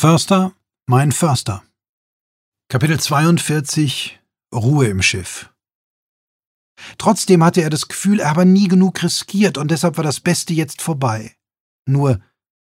Förster, mein Förster. Kapitel 42 Ruhe im Schiff. Trotzdem hatte er das Gefühl, er habe nie genug riskiert und deshalb war das Beste jetzt vorbei. Nur,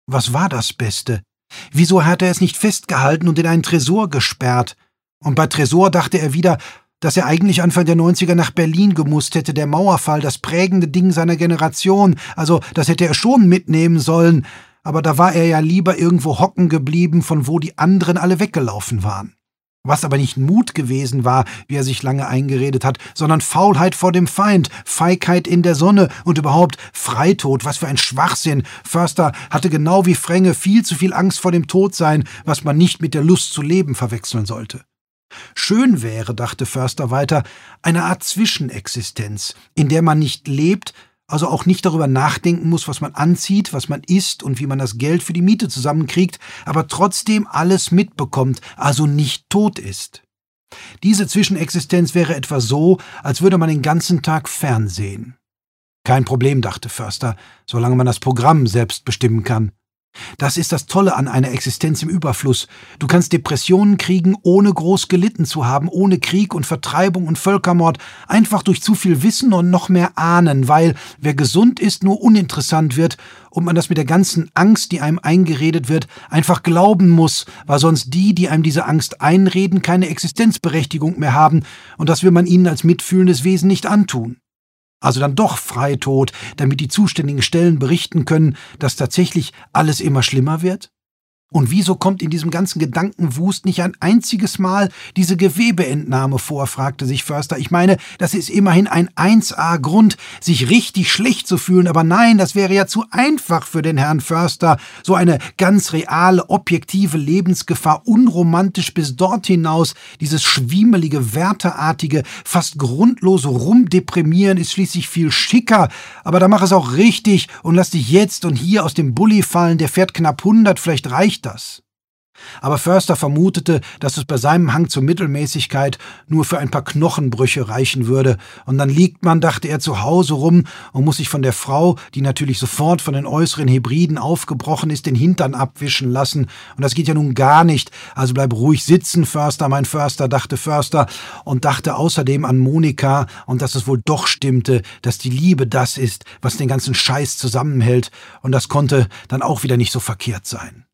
was war das Beste? Wieso hatte er es nicht festgehalten und in einen Tresor gesperrt? Und bei Tresor dachte er wieder, dass er eigentlich Anfang der 90er nach Berlin gemusst hätte, der Mauerfall, das prägende Ding seiner Generation, also das hätte er schon mitnehmen sollen, aber da war er ja lieber irgendwo hocken geblieben, von wo die anderen alle weggelaufen waren. Was aber nicht Mut gewesen war, wie er sich lange eingeredet hat, sondern Faulheit vor dem Feind, Feigheit in der Sonne und überhaupt Freitod, was für ein Schwachsinn. Förster hatte genau wie Fränge viel zu viel Angst vor dem Todsein, was man nicht mit der Lust zu leben verwechseln sollte. Schön wäre, dachte Förster weiter, eine Art Zwischenexistenz, in der man nicht lebt, also auch nicht darüber nachdenken muss, was man anzieht, was man isst und wie man das Geld für die Miete zusammenkriegt, aber trotzdem alles mitbekommt, also nicht tot ist. Diese Zwischenexistenz wäre etwa so, als würde man den ganzen Tag Fernsehen. Kein Problem, dachte Förster, solange man das Programm selbst bestimmen kann. Das ist das Tolle an einer Existenz im Überfluss. Du kannst Depressionen kriegen, ohne groß gelitten zu haben, ohne Krieg und Vertreibung und Völkermord, einfach durch zu viel Wissen und noch mehr Ahnen, weil wer gesund ist, nur uninteressant wird und man das mit der ganzen Angst, die einem eingeredet wird, einfach glauben muss, weil sonst die, die einem diese Angst einreden, keine Existenzberechtigung mehr haben, und das will man ihnen als mitfühlendes Wesen nicht antun also dann doch Freitod, damit die zuständigen Stellen berichten können, dass tatsächlich alles immer schlimmer wird? Und wieso kommt in diesem ganzen Gedankenwust nicht ein einziges Mal diese Gewebeentnahme vor, fragte sich Förster. Ich meine, das ist immerhin ein 1a-Grund, sich richtig schlecht zu fühlen, aber nein, das wäre ja zu einfach für den Herrn Förster. So eine ganz reale, objektive Lebensgefahr, unromantisch bis dort hinaus, dieses schwiemelige, wärterartige, fast grundlose Rumdeprimieren ist schließlich viel schicker, aber da mach es auch richtig und lass dich jetzt und hier aus dem Bulli fallen, der fährt knapp 100, vielleicht reicht das. Aber Förster vermutete, dass es bei seinem Hang zur Mittelmäßigkeit nur für ein paar Knochenbrüche reichen würde, und dann liegt man, dachte er, zu Hause rum und muss sich von der Frau, die natürlich sofort von den äußeren Hybriden aufgebrochen ist, den Hintern abwischen lassen, und das geht ja nun gar nicht, also bleib ruhig sitzen, Förster, mein Förster, dachte Förster, und dachte außerdem an Monika und dass es wohl doch stimmte, dass die Liebe das ist, was den ganzen Scheiß zusammenhält, und das konnte dann auch wieder nicht so verkehrt sein.